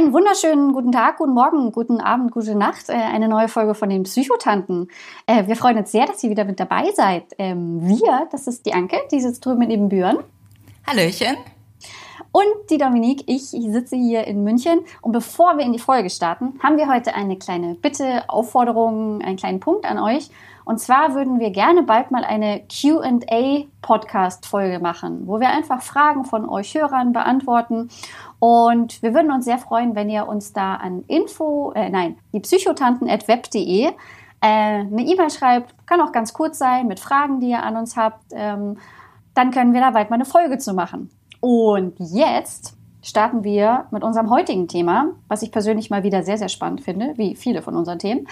Einen wunderschönen guten Tag, guten Morgen, guten Abend, gute Nacht. Äh, eine neue Folge von den Psychotanten. Äh, wir freuen uns sehr, dass ihr wieder mit dabei seid. Ähm, wir, das ist die Anke, die sitzt drüben neben Büren. Hallöchen. Und die Dominique, ich sitze hier in München. Und bevor wir in die Folge starten, haben wir heute eine kleine Bitte, Aufforderung, einen kleinen Punkt an euch. Und zwar würden wir gerne bald mal eine QA-Podcast-Folge machen, wo wir einfach Fragen von euch Hörern beantworten. Und wir würden uns sehr freuen, wenn ihr uns da an info, äh, nein, die psychotanten.web.de äh, eine E-Mail schreibt. Kann auch ganz kurz sein mit Fragen, die ihr an uns habt. Ähm, dann können wir da bald mal eine Folge zu machen. Und jetzt starten wir mit unserem heutigen Thema, was ich persönlich mal wieder sehr, sehr spannend finde, wie viele von unseren Themen.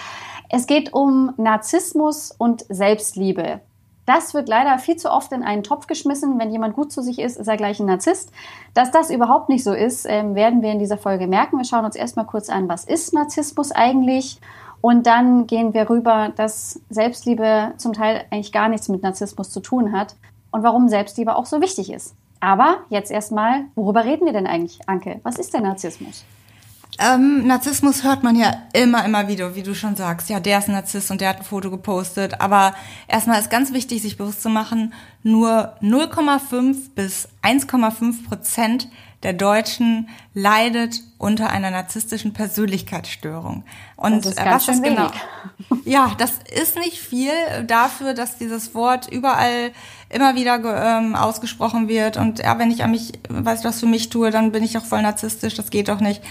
Es geht um Narzissmus und Selbstliebe. Das wird leider viel zu oft in einen Topf geschmissen. Wenn jemand gut zu sich ist, ist er gleich ein Narzisst. Dass das überhaupt nicht so ist, ähm, werden wir in dieser Folge merken. Wir schauen uns erstmal kurz an, was ist Narzissmus eigentlich? Und dann gehen wir rüber, dass Selbstliebe zum Teil eigentlich gar nichts mit Narzissmus zu tun hat und warum Selbstliebe auch so wichtig ist. Aber jetzt erstmal, worüber reden wir denn eigentlich, Anke? Was ist der Narzissmus? Ähm, Narzissmus hört man ja immer, immer wieder, wie du schon sagst. Ja, der ist ein Narzisst und der hat ein Foto gepostet. Aber erstmal ist ganz wichtig, sich bewusst zu machen, nur 0,5 bis 1,5 Prozent der Deutschen leidet unter einer narzisstischen Persönlichkeitsstörung. Und das ist äh, was ist genau? Ja, das ist nicht viel dafür, dass dieses Wort überall immer wieder ähm, ausgesprochen wird. Und ja, wenn ich an mich, weißt du, was für mich tue, dann bin ich auch voll narzisstisch. Das geht doch nicht.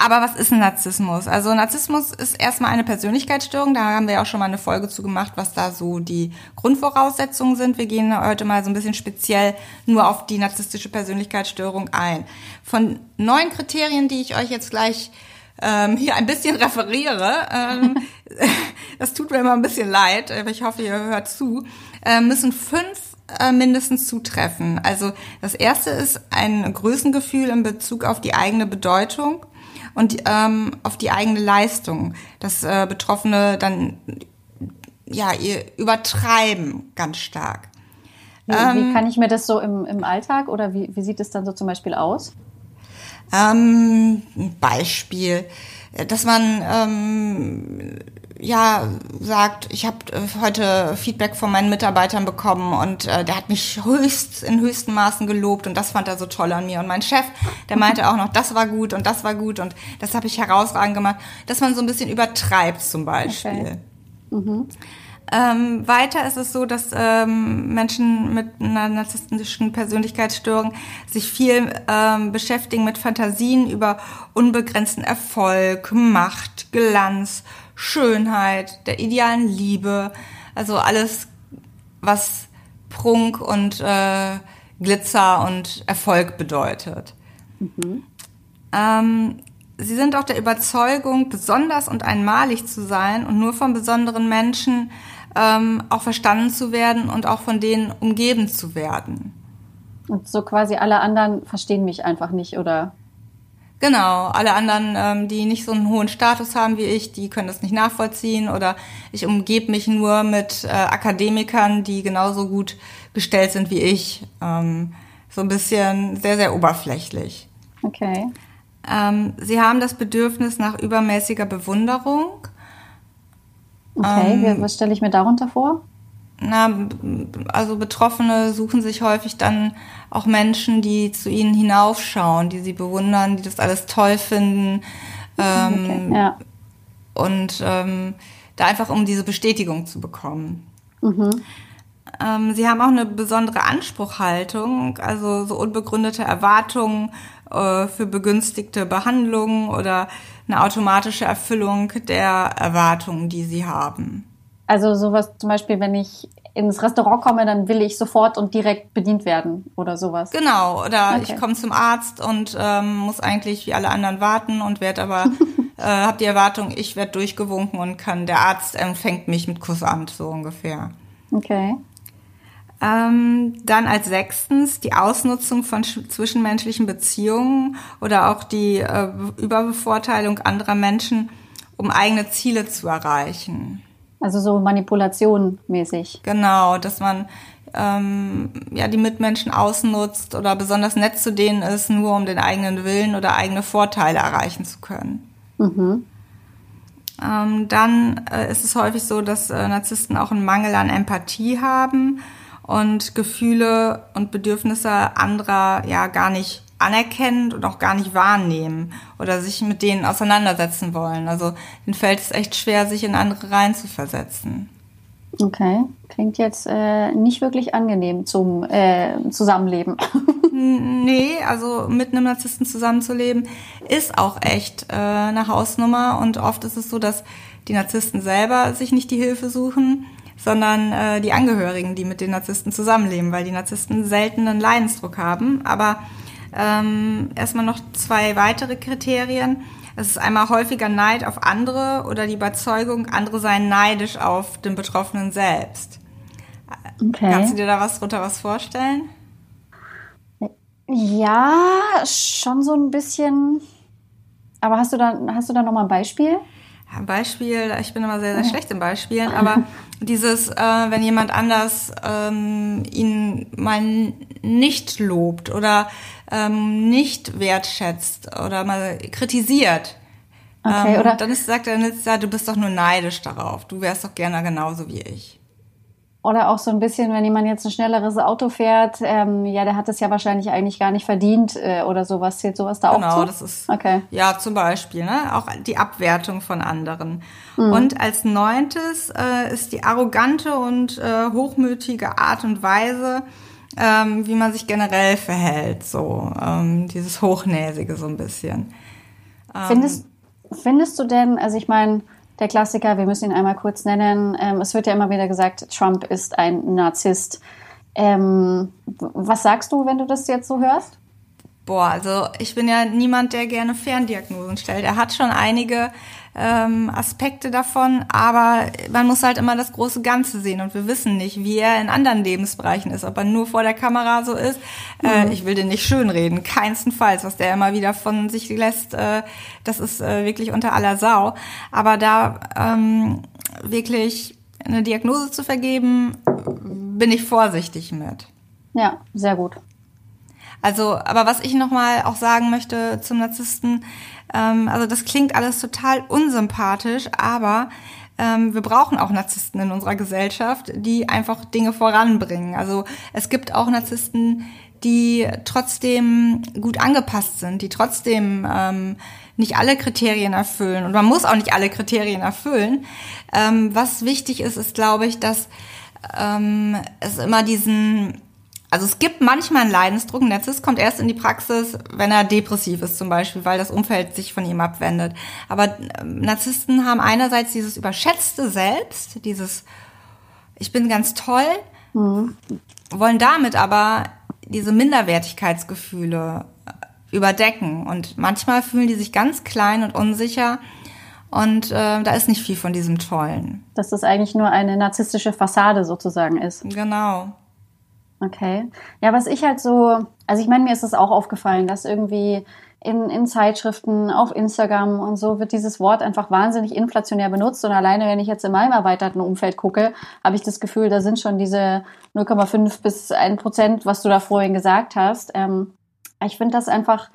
Aber was ist ein Narzissmus? Also Narzissmus ist erstmal eine Persönlichkeitsstörung. Da haben wir ja auch schon mal eine Folge zu gemacht, was da so die Grundvoraussetzungen sind. Wir gehen heute mal so ein bisschen speziell nur auf die narzisstische Persönlichkeitsstörung ein. Von neun Kriterien, die ich euch jetzt gleich ähm, hier ein bisschen referiere, ähm, das tut mir immer ein bisschen leid, aber ich hoffe, ihr hört zu, äh, müssen fünf äh, mindestens zutreffen. Also das erste ist ein Größengefühl in Bezug auf die eigene Bedeutung und ähm, auf die eigene Leistung. dass äh, Betroffene dann ja ihr übertreiben ganz stark. Wie, ähm, wie kann ich mir das so im, im Alltag oder wie, wie sieht es dann so zum Beispiel aus? Ähm, Beispiel, dass man ähm, ja sagt, ich habe äh, heute Feedback von meinen Mitarbeitern bekommen und äh, der hat mich höchst in höchsten Maßen gelobt und das fand er so toll an mir und mein Chef, der meinte auch noch, das war gut und das war gut und das habe ich herausragend gemacht, dass man so ein bisschen übertreibt zum Beispiel. Okay. Mhm. Ähm, weiter ist es so, dass ähm, Menschen mit einer narzisstischen Persönlichkeitsstörung sich viel ähm, beschäftigen mit Fantasien über unbegrenzten Erfolg, Macht, Glanz, Schönheit, der idealen Liebe, also alles, was Prunk und äh, Glitzer und Erfolg bedeutet. Mhm. Ähm, sie sind auch der Überzeugung, besonders und einmalig zu sein und nur von besonderen Menschen ähm, auch verstanden zu werden und auch von denen umgeben zu werden. Und so quasi alle anderen verstehen mich einfach nicht, oder? Genau, alle anderen, ähm, die nicht so einen hohen Status haben wie ich, die können das nicht nachvollziehen oder ich umgebe mich nur mit äh, Akademikern, die genauso gut gestellt sind wie ich. Ähm, so ein bisschen sehr, sehr oberflächlich. Okay. Ähm, sie haben das Bedürfnis nach übermäßiger Bewunderung. Okay, ähm, was stelle ich mir darunter vor? na, also Betroffene suchen sich häufig dann auch Menschen, die zu ihnen hinaufschauen, die sie bewundern, die das alles toll finden. Ähm, okay, ja. Und ähm, da einfach um diese Bestätigung zu bekommen. Mhm. Ähm, sie haben auch eine besondere Anspruchhaltung, also so unbegründete Erwartungen äh, für begünstigte Behandlungen oder eine automatische Erfüllung der Erwartungen, die sie haben. Also sowas zum Beispiel, wenn ich ins Restaurant komme, dann will ich sofort und direkt bedient werden oder sowas. Genau, oder okay. ich komme zum Arzt und ähm, muss eigentlich wie alle anderen warten und werde aber, äh, habe die Erwartung, ich werde durchgewunken und kann, der Arzt empfängt mich mit Kussamt, so ungefähr. Okay. Ähm, dann als sechstens die Ausnutzung von zwischenmenschlichen Beziehungen oder auch die äh, Überbevorteilung anderer Menschen, um eigene Ziele zu erreichen. Also so Manipulation mäßig. Genau, dass man ähm, ja die Mitmenschen ausnutzt oder besonders nett zu denen ist, nur um den eigenen Willen oder eigene Vorteile erreichen zu können. Mhm. Ähm, dann äh, ist es häufig so, dass äh, Narzissten auch einen Mangel an Empathie haben und Gefühle und Bedürfnisse anderer ja gar nicht anerkennen und auch gar nicht wahrnehmen oder sich mit denen auseinandersetzen wollen. Also den fällt es echt schwer, sich in andere reinzuversetzen. Okay, klingt jetzt äh, nicht wirklich angenehm zum äh, Zusammenleben. nee, also mit einem Narzissten zusammenzuleben ist auch echt äh, eine Hausnummer und oft ist es so, dass die Narzissten selber sich nicht die Hilfe suchen, sondern äh, die Angehörigen, die mit den Narzissten zusammenleben, weil die Narzissten selten einen Leidensdruck haben. Aber ähm, erstmal noch zwei weitere Kriterien. Es ist einmal häufiger Neid auf andere oder die Überzeugung, andere seien neidisch auf den Betroffenen selbst. Okay. Kannst du dir da was drunter was vorstellen? Ja, schon so ein bisschen. Aber hast du da, hast du da noch mal ein Beispiel? Ein Beispiel, ich bin immer sehr, sehr schlecht im Beispielen, aber dieses, äh, wenn jemand anders ähm, ihn mal nicht lobt oder ähm, nicht wertschätzt oder mal kritisiert, okay, ähm, oder dann ist, sagt er, ja, du bist doch nur neidisch darauf, du wärst doch gerne genauso wie ich. Oder auch so ein bisschen, wenn jemand jetzt ein schnelleres Auto fährt, ähm, ja, der hat es ja wahrscheinlich eigentlich gar nicht verdient äh, oder sowas. Zählt sowas da genau, auch zu? Genau, das ist, okay. ja, zum Beispiel, ne? auch die Abwertung von anderen. Mhm. Und als neuntes äh, ist die arrogante und äh, hochmütige Art und Weise, ähm, wie man sich generell verhält, so ähm, dieses Hochnäsige so ein bisschen. Ähm, findest, findest du denn, also ich meine, der Klassiker, wir müssen ihn einmal kurz nennen. Ähm, es wird ja immer wieder gesagt, Trump ist ein Narzisst. Ähm, was sagst du, wenn du das jetzt so hörst? Boah, also ich bin ja niemand, der gerne Ferndiagnosen stellt. Er hat schon einige ähm, Aspekte davon, aber man muss halt immer das große Ganze sehen und wir wissen nicht, wie er in anderen Lebensbereichen ist, ob er nur vor der Kamera so ist. Äh, mhm. Ich will den nicht schönreden, keinstenfalls, was der immer wieder von sich lässt, äh, das ist äh, wirklich unter aller Sau. Aber da ähm, wirklich eine Diagnose zu vergeben, bin ich vorsichtig mit. Ja, sehr gut. Also, aber was ich nochmal auch sagen möchte zum Narzissten, ähm, also das klingt alles total unsympathisch, aber ähm, wir brauchen auch Narzissten in unserer Gesellschaft, die einfach Dinge voranbringen. Also es gibt auch Narzissten, die trotzdem gut angepasst sind, die trotzdem ähm, nicht alle Kriterien erfüllen. Und man muss auch nicht alle Kriterien erfüllen. Ähm, was wichtig ist, ist, glaube ich, dass ähm, es immer diesen also es gibt manchmal einen Leidensdruck. Ein Narzisst kommt erst in die Praxis, wenn er depressiv ist zum Beispiel, weil das Umfeld sich von ihm abwendet. Aber ähm, Narzissten haben einerseits dieses überschätzte Selbst, dieses Ich bin ganz toll, mhm. wollen damit aber diese Minderwertigkeitsgefühle äh, überdecken. Und manchmal fühlen die sich ganz klein und unsicher. Und äh, da ist nicht viel von diesem Tollen. Dass das eigentlich nur eine narzisstische Fassade sozusagen ist. Genau. Okay. Ja, was ich halt so, also ich meine, mir ist es auch aufgefallen, dass irgendwie in, in Zeitschriften, auf Instagram und so wird dieses Wort einfach wahnsinnig inflationär benutzt. Und alleine, wenn ich jetzt in meinem erweiterten Umfeld gucke, habe ich das Gefühl, da sind schon diese 0,5 bis 1 Prozent, was du da vorhin gesagt hast. Ähm, ich finde das einfach,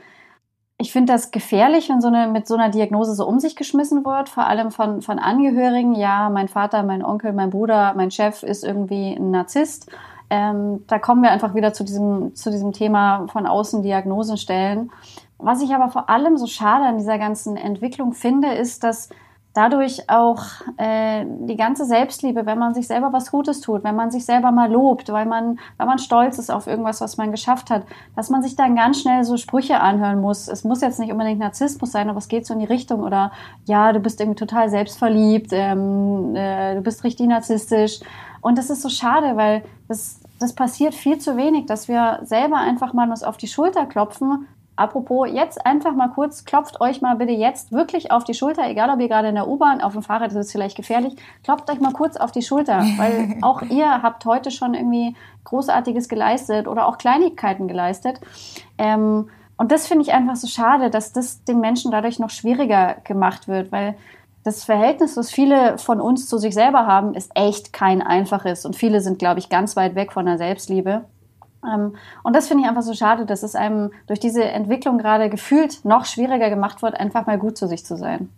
ich finde das gefährlich, wenn so eine, mit so einer Diagnose so um sich geschmissen wird, vor allem von, von Angehörigen. Ja, mein Vater, mein Onkel, mein Bruder, mein Chef ist irgendwie ein Narzisst ähm, da kommen wir einfach wieder zu diesem, zu diesem Thema von außen Diagnosen stellen. Was ich aber vor allem so schade an dieser ganzen Entwicklung finde, ist, dass dadurch auch äh, die ganze Selbstliebe, wenn man sich selber was Gutes tut, wenn man sich selber mal lobt, weil man, weil man stolz ist auf irgendwas, was man geschafft hat, dass man sich dann ganz schnell so Sprüche anhören muss. Es muss jetzt nicht unbedingt Narzissmus sein, aber es geht so in die Richtung oder ja, du bist irgendwie total selbstverliebt, ähm, äh, du bist richtig narzisstisch. Und das ist so schade, weil das das passiert viel zu wenig, dass wir selber einfach mal uns auf die Schulter klopfen, Apropos, jetzt einfach mal kurz, klopft euch mal bitte jetzt wirklich auf die Schulter, egal ob ihr gerade in der U-Bahn, auf dem Fahrrad, das ist vielleicht gefährlich, klopft euch mal kurz auf die Schulter, weil auch ihr habt heute schon irgendwie Großartiges geleistet oder auch Kleinigkeiten geleistet. Ähm, und das finde ich einfach so schade, dass das den Menschen dadurch noch schwieriger gemacht wird, weil das Verhältnis, was viele von uns zu sich selber haben, ist echt kein einfaches. Und viele sind, glaube ich, ganz weit weg von der Selbstliebe. Ähm, und das finde ich einfach so schade, dass es einem durch diese Entwicklung gerade gefühlt noch schwieriger gemacht wird, einfach mal gut zu sich zu sein.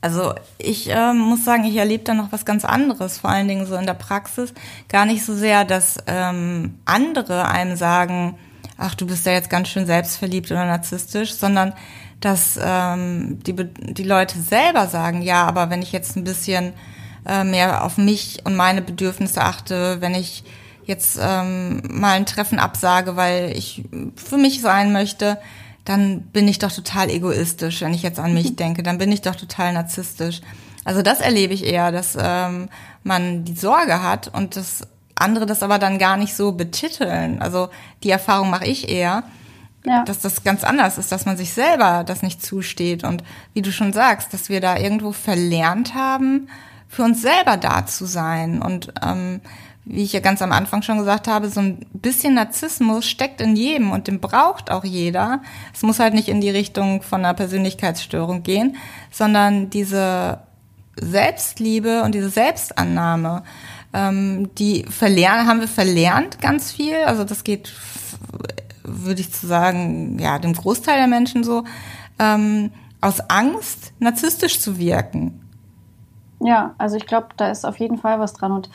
Also ich äh, muss sagen, ich erlebe da noch was ganz anderes, vor allen Dingen so in der Praxis. Gar nicht so sehr, dass ähm, andere einem sagen, ach, du bist ja jetzt ganz schön selbstverliebt oder narzisstisch, sondern dass ähm, die, die Leute selber sagen, ja, aber wenn ich jetzt ein bisschen äh, mehr auf mich und meine Bedürfnisse achte, wenn ich jetzt ähm, mal ein Treffen absage, weil ich für mich sein möchte, dann bin ich doch total egoistisch, wenn ich jetzt an mich denke, dann bin ich doch total narzisstisch. Also das erlebe ich eher, dass ähm, man die Sorge hat und das andere das aber dann gar nicht so betiteln. Also die Erfahrung mache ich eher, ja. dass das ganz anders ist, dass man sich selber das nicht zusteht und wie du schon sagst, dass wir da irgendwo verlernt haben, für uns selber da zu sein und ähm, wie ich ja ganz am Anfang schon gesagt habe, so ein bisschen Narzissmus steckt in jedem und den braucht auch jeder. Es muss halt nicht in die Richtung von einer Persönlichkeitsstörung gehen, sondern diese Selbstliebe und diese Selbstannahme, ähm, die verlernen, haben wir verlernt ganz viel. Also das geht würde ich zu sagen, ja, dem Großteil der Menschen so, ähm, aus Angst, narzisstisch zu wirken. Ja, also ich glaube, da ist auf jeden Fall was dran. Und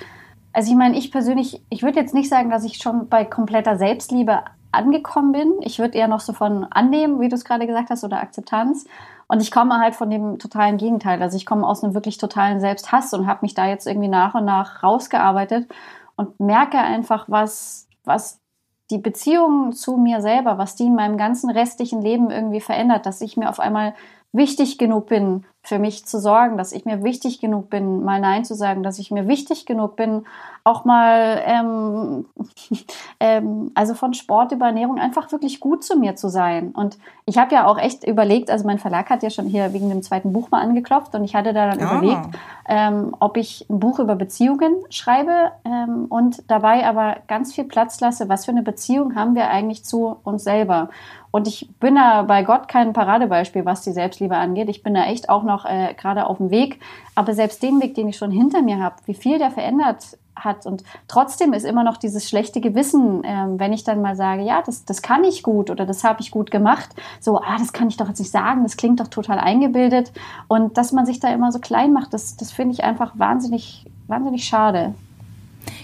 also ich meine, ich persönlich, ich würde jetzt nicht sagen, dass ich schon bei kompletter Selbstliebe angekommen bin. Ich würde eher noch so von annehmen, wie du es gerade gesagt hast, oder Akzeptanz. Und ich komme halt von dem totalen Gegenteil. Also ich komme aus einem wirklich totalen Selbsthass und habe mich da jetzt irgendwie nach und nach rausgearbeitet und merke einfach, was, was die Beziehung zu mir selber, was die in meinem ganzen restlichen Leben irgendwie verändert, dass ich mir auf einmal wichtig genug bin, für mich zu sorgen, dass ich mir wichtig genug bin, mal Nein zu sagen, dass ich mir wichtig genug bin, auch mal, ähm, ähm, also von Sport über Ernährung einfach wirklich gut zu mir zu sein. Und ich habe ja auch echt überlegt, also mein Verlag hat ja schon hier wegen dem zweiten Buch mal angeklopft und ich hatte da dann ja. überlegt, ähm, ob ich ein Buch über Beziehungen schreibe ähm, und dabei aber ganz viel Platz lasse, was für eine Beziehung haben wir eigentlich zu uns selber. Und ich bin da bei Gott kein Paradebeispiel, was die Selbstliebe angeht. Ich bin da echt auch noch äh, gerade auf dem Weg. Aber selbst den Weg, den ich schon hinter mir habe, wie viel der verändert hat. Und trotzdem ist immer noch dieses schlechte Gewissen, äh, wenn ich dann mal sage, ja, das, das kann ich gut oder das habe ich gut gemacht. So, ah, das kann ich doch jetzt nicht sagen, das klingt doch total eingebildet. Und dass man sich da immer so klein macht, das, das finde ich einfach wahnsinnig, wahnsinnig schade.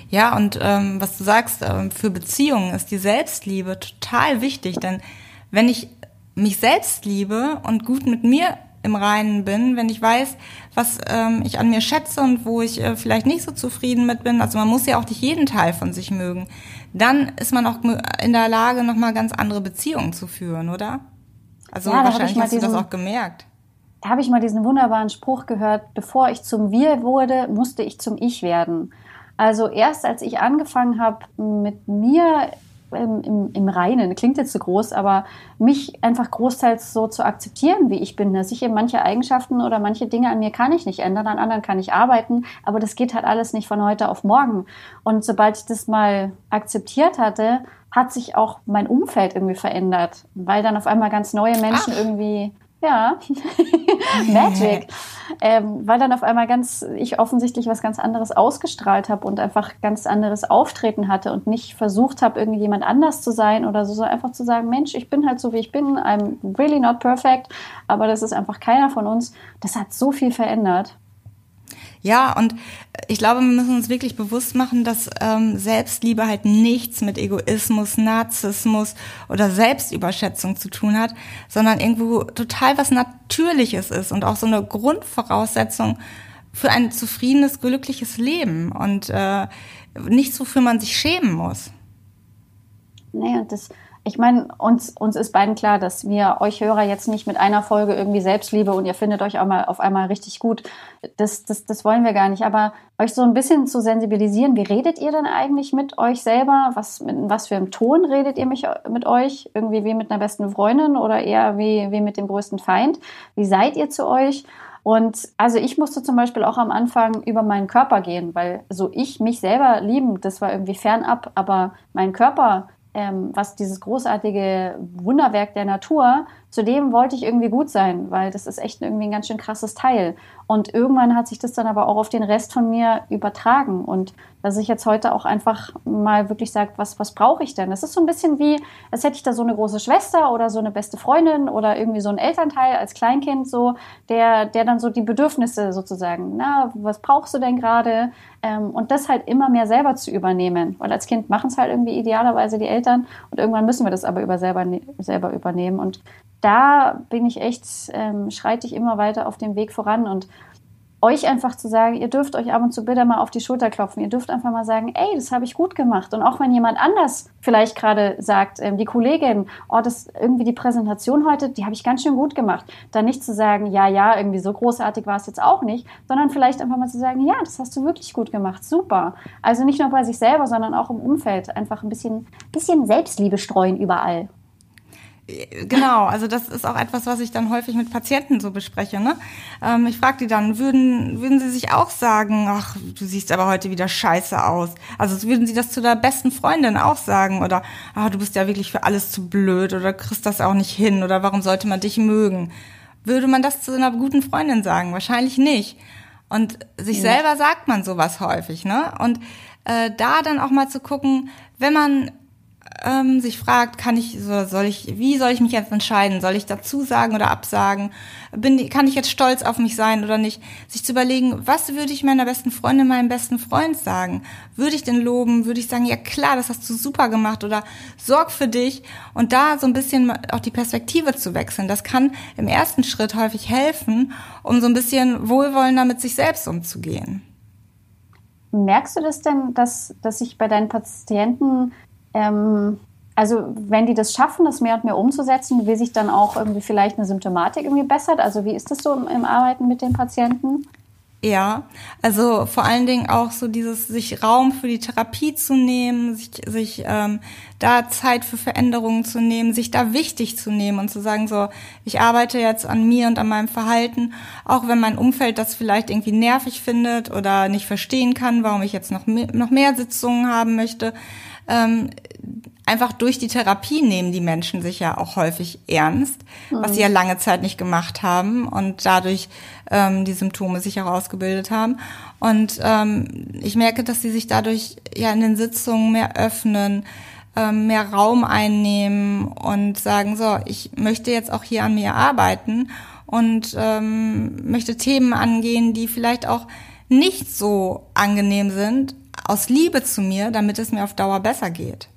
Ja, und ähm, was du sagst, ähm, für Beziehungen ist die Selbstliebe total wichtig, denn wenn ich mich selbst liebe und gut mit mir im Reinen bin, wenn ich weiß, was ähm, ich an mir schätze und wo ich äh, vielleicht nicht so zufrieden mit bin, also man muss ja auch nicht jeden Teil von sich mögen, dann ist man auch in der Lage, nochmal ganz andere Beziehungen zu führen, oder? Also ja, wahrscheinlich hast diesen, du das auch gemerkt. Da habe ich mal diesen wunderbaren Spruch gehört, bevor ich zum Wir wurde, musste ich zum Ich werden. Also erst als ich angefangen habe, mit mir im, im, im Reinen, klingt jetzt zu groß, aber mich einfach großteils so zu akzeptieren, wie ich bin. Dass ich eben manche Eigenschaften oder manche Dinge an mir kann ich nicht ändern, an anderen kann ich arbeiten, aber das geht halt alles nicht von heute auf morgen. Und sobald ich das mal akzeptiert hatte, hat sich auch mein Umfeld irgendwie verändert, weil dann auf einmal ganz neue Menschen Ach. irgendwie ja, Magic. ähm, weil dann auf einmal ganz, ich offensichtlich was ganz anderes ausgestrahlt habe und einfach ganz anderes Auftreten hatte und nicht versucht habe, irgendjemand anders zu sein oder so, sondern einfach zu sagen, Mensch, ich bin halt so, wie ich bin, I'm really not perfect, aber das ist einfach keiner von uns. Das hat so viel verändert. Ja, und ich glaube, wir müssen uns wirklich bewusst machen, dass ähm, Selbstliebe halt nichts mit Egoismus, Narzissmus oder Selbstüberschätzung zu tun hat, sondern irgendwo total was Natürliches ist und auch so eine Grundvoraussetzung für ein zufriedenes, glückliches Leben und äh, nichts, wofür man sich schämen muss. Und das, ich meine, uns, uns ist beiden klar, dass wir euch Hörer jetzt nicht mit einer Folge irgendwie Selbstliebe und ihr findet euch auch mal auf einmal richtig gut. Das, das, das wollen wir gar nicht. Aber euch so ein bisschen zu sensibilisieren, wie redet ihr denn eigentlich mit euch selber? Was, mit was für einem Ton redet ihr mich, mit euch? Irgendwie wie mit einer besten Freundin oder eher wie, wie mit dem größten Feind? Wie seid ihr zu euch? Und also ich musste zum Beispiel auch am Anfang über meinen Körper gehen, weil so ich mich selber lieben, das war irgendwie fernab, aber mein Körper ähm, was dieses großartige Wunderwerk der Natur, zu dem wollte ich irgendwie gut sein, weil das ist echt irgendwie ein ganz schön krasses Teil. Und irgendwann hat sich das dann aber auch auf den Rest von mir übertragen. Und dass ich jetzt heute auch einfach mal wirklich sage, was, was brauche ich denn? Das ist so ein bisschen wie, als hätte ich da so eine große Schwester oder so eine beste Freundin oder irgendwie so ein Elternteil als Kleinkind so, der, der dann so die Bedürfnisse sozusagen, na, was brauchst du denn gerade? Ähm, und das halt immer mehr selber zu übernehmen. Weil als Kind machen es halt irgendwie idealerweise die Eltern und irgendwann müssen wir das aber über selber, ne, selber übernehmen. Und da bin ich echt, ähm, schreite ich immer weiter auf dem Weg voran und euch einfach zu sagen, ihr dürft euch ab und zu bitte mal auf die Schulter klopfen. Ihr dürft einfach mal sagen, ey, das habe ich gut gemacht. Und auch wenn jemand anders vielleicht gerade sagt, ähm, die Kollegin, oh, das irgendwie die Präsentation heute, die habe ich ganz schön gut gemacht. Dann nicht zu sagen, ja, ja, irgendwie so großartig war es jetzt auch nicht, sondern vielleicht einfach mal zu sagen, ja, das hast du wirklich gut gemacht, super. Also nicht nur bei sich selber, sondern auch im Umfeld. Einfach ein bisschen, bisschen Selbstliebe streuen überall. Genau, also das ist auch etwas, was ich dann häufig mit Patienten so bespreche. Ne? Ähm, ich frage die dann, würden, würden sie sich auch sagen, ach, du siehst aber heute wieder scheiße aus? Also würden sie das zu der besten Freundin auch sagen? Oder, ach, du bist ja wirklich für alles zu blöd oder kriegst das auch nicht hin oder warum sollte man dich mögen? Würde man das zu einer guten Freundin sagen? Wahrscheinlich nicht. Und sich selber sagt man sowas häufig, ne? Und äh, da dann auch mal zu gucken, wenn man ähm, sich fragt, kann ich, soll ich, wie soll ich mich jetzt entscheiden? Soll ich dazu sagen oder absagen? Bin, kann ich jetzt stolz auf mich sein oder nicht? Sich zu überlegen, was würde ich meiner besten Freundin, meinem besten Freund sagen? Würde ich den loben? Würde ich sagen, ja klar, das hast du super gemacht oder sorg für dich? Und da so ein bisschen auch die Perspektive zu wechseln. Das kann im ersten Schritt häufig helfen, um so ein bisschen wohlwollender mit sich selbst umzugehen. Merkst du das denn, dass, dass sich bei deinen Patienten ähm, also wenn die das schaffen, das mehr und mehr umzusetzen, wie sich dann auch irgendwie vielleicht eine Symptomatik irgendwie bessert? Also wie ist das so im, im Arbeiten mit den Patienten? Ja, also vor allen Dingen auch so dieses sich Raum für die Therapie zu nehmen, sich, sich ähm, da Zeit für Veränderungen zu nehmen, sich da wichtig zu nehmen und zu sagen, so, ich arbeite jetzt an mir und an meinem Verhalten, auch wenn mein Umfeld das vielleicht irgendwie nervig findet oder nicht verstehen kann, warum ich jetzt noch mehr, noch mehr Sitzungen haben möchte ähm, einfach durch die Therapie nehmen die Menschen sich ja auch häufig ernst, mhm. was sie ja lange Zeit nicht gemacht haben und dadurch ähm, die Symptome sich auch ausgebildet haben. Und ähm, ich merke, dass sie sich dadurch ja in den Sitzungen mehr öffnen, ähm, mehr Raum einnehmen und sagen, so, ich möchte jetzt auch hier an mir arbeiten und ähm, möchte Themen angehen, die vielleicht auch nicht so angenehm sind, aus Liebe zu mir, damit es mir auf Dauer besser geht.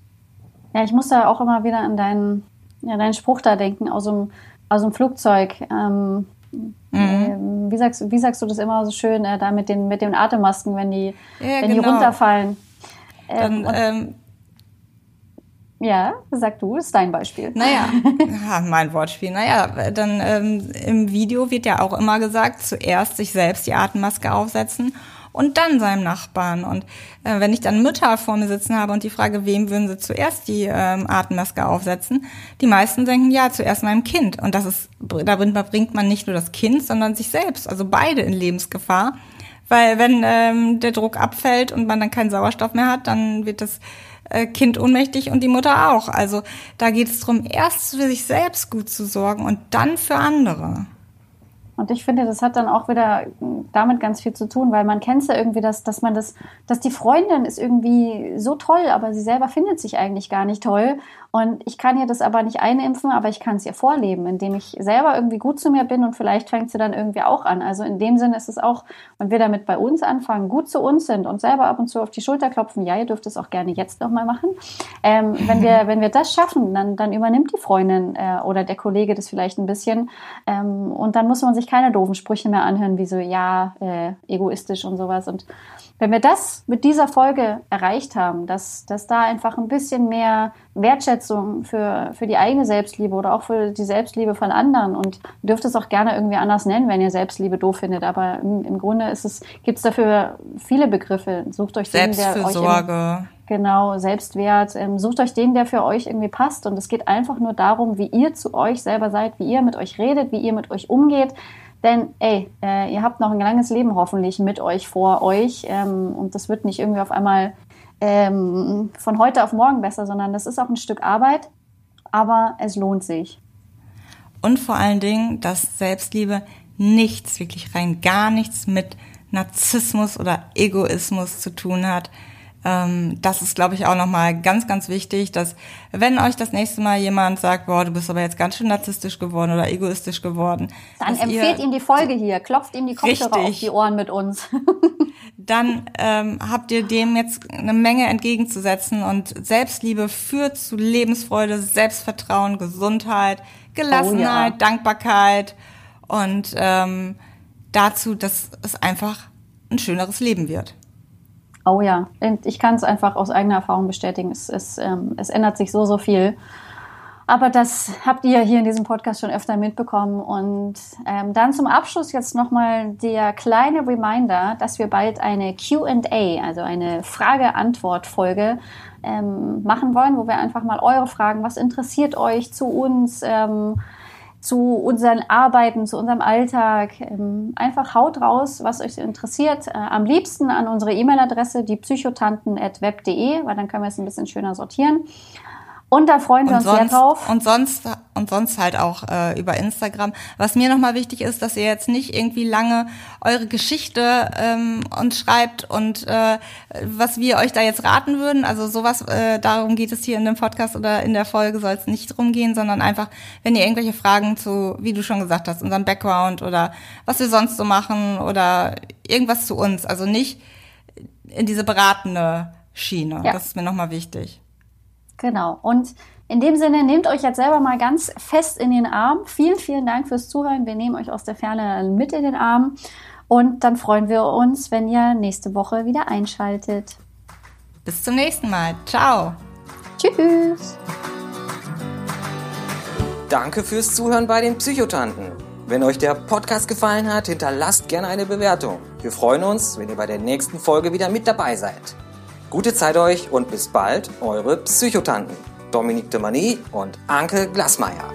Ja, ich muss da auch immer wieder an deinen, ja, deinen Spruch da denken aus dem, aus dem Flugzeug. Ähm, mhm. äh, wie, sagst, wie sagst du das immer so schön, äh, da mit den, mit den Atemmasken, wenn die, ja, wenn genau. die runterfallen? Ähm, Dann, ähm, ja, sag du, ist dein Beispiel. Naja, ja, mein Wortspiel. Naja, dann ähm, im Video wird ja auch immer gesagt, zuerst sich selbst die Atemmaske aufsetzen und dann seinem Nachbarn. Und äh, wenn ich dann Mütter vor mir sitzen habe und die Frage, wem würden sie zuerst die ähm, Atemmaske aufsetzen, die meisten denken, ja, zuerst meinem Kind. Und das ist, darin bringt man nicht nur das Kind, sondern sich selbst, also beide in Lebensgefahr. Weil wenn ähm, der Druck abfällt und man dann keinen Sauerstoff mehr hat, dann wird das äh, Kind ohnmächtig und die Mutter auch. Also da geht es darum, erst für sich selbst gut zu sorgen und dann für andere. Und ich finde, das hat dann auch wieder damit ganz viel zu tun, weil man kennt ja irgendwie, dass, dass man das, dass die Freundin ist irgendwie so toll, aber sie selber findet sich eigentlich gar nicht toll. Und ich kann ihr das aber nicht einimpfen, aber ich kann es ihr vorleben, indem ich selber irgendwie gut zu mir bin und vielleicht fängt sie dann irgendwie auch an. Also in dem Sinne ist es auch, wenn wir damit bei uns anfangen, gut zu uns sind und selber ab und zu auf die Schulter klopfen, ja, ihr dürft es auch gerne jetzt nochmal machen. Ähm, wenn, wir, wenn wir das schaffen, dann, dann übernimmt die Freundin äh, oder der Kollege das vielleicht ein bisschen. Ähm, und dann muss man sich keine doofen Sprüche mehr anhören, wie so, ja, äh, egoistisch und sowas. Und wenn wir das mit dieser Folge erreicht haben, dass, dass da einfach ein bisschen mehr Wertschätzung für, für die eigene Selbstliebe oder auch für die Selbstliebe von anderen. Und dürft es auch gerne irgendwie anders nennen, wenn ihr Selbstliebe doof findet. Aber im, im Grunde ist es, gibt es dafür viele Begriffe. Sucht euch den, der euch im, genau Selbstwert. Ähm, sucht euch den, der für euch irgendwie passt. Und es geht einfach nur darum, wie ihr zu euch selber seid, wie ihr mit euch redet, wie ihr mit euch umgeht. Denn, ey, äh, ihr habt noch ein langes Leben hoffentlich mit euch vor euch. Ähm, und das wird nicht irgendwie auf einmal ähm, von heute auf morgen besser, sondern das ist auch ein Stück Arbeit, aber es lohnt sich. Und vor allen Dingen, dass Selbstliebe nichts, wirklich rein gar nichts mit Narzissmus oder Egoismus zu tun hat. Ähm, das ist, glaube ich, auch nochmal ganz, ganz wichtig, dass wenn euch das nächste Mal jemand sagt, boah, du bist aber jetzt ganz schön narzisstisch geworden oder egoistisch geworden. Dann empfehlt ihm die Folge hier, klopft ihm die Kopfhörer richtig, auf die Ohren mit uns. dann ähm, habt ihr dem jetzt eine Menge entgegenzusetzen und Selbstliebe führt zu Lebensfreude, Selbstvertrauen, Gesundheit, Gelassenheit, oh, ja. Dankbarkeit und ähm, dazu, dass es einfach ein schöneres Leben wird. Oh ja, ich kann es einfach aus eigener Erfahrung bestätigen. Es, es, ähm, es ändert sich so, so viel. Aber das habt ihr hier in diesem Podcast schon öfter mitbekommen. Und ähm, dann zum Abschluss jetzt nochmal der kleine Reminder, dass wir bald eine QA, also eine Frage-Antwort-Folge ähm, machen wollen, wo wir einfach mal eure Fragen, was interessiert euch zu uns, ähm, zu unseren Arbeiten, zu unserem Alltag. Ähm, einfach haut raus, was euch interessiert. Äh, am liebsten an unsere E-Mail-Adresse, die psychotanten.web.de, weil dann können wir es ein bisschen schöner sortieren. Und da freuen wir und uns sonst, sehr drauf. Und sonst, und sonst halt auch äh, über Instagram. Was mir nochmal wichtig ist, dass ihr jetzt nicht irgendwie lange eure Geschichte ähm, uns schreibt und äh, was wir euch da jetzt raten würden. Also sowas, äh, darum geht es hier in dem Podcast oder in der Folge soll es nicht drum gehen, sondern einfach, wenn ihr irgendwelche Fragen zu, wie du schon gesagt hast, unserem Background oder was wir sonst so machen oder irgendwas zu uns. Also nicht in diese beratende Schiene. Ja. Das ist mir nochmal wichtig. Genau. Und in dem Sinne, nehmt euch jetzt selber mal ganz fest in den Arm. Vielen, vielen Dank fürs Zuhören. Wir nehmen euch aus der Ferne mit in den Arm. Und dann freuen wir uns, wenn ihr nächste Woche wieder einschaltet. Bis zum nächsten Mal. Ciao. Tschüss. Danke fürs Zuhören bei den Psychotanten. Wenn euch der Podcast gefallen hat, hinterlasst gerne eine Bewertung. Wir freuen uns, wenn ihr bei der nächsten Folge wieder mit dabei seid. Gute Zeit euch und bis bald, eure Psychotanten Dominique de Mani und Anke Glasmeier.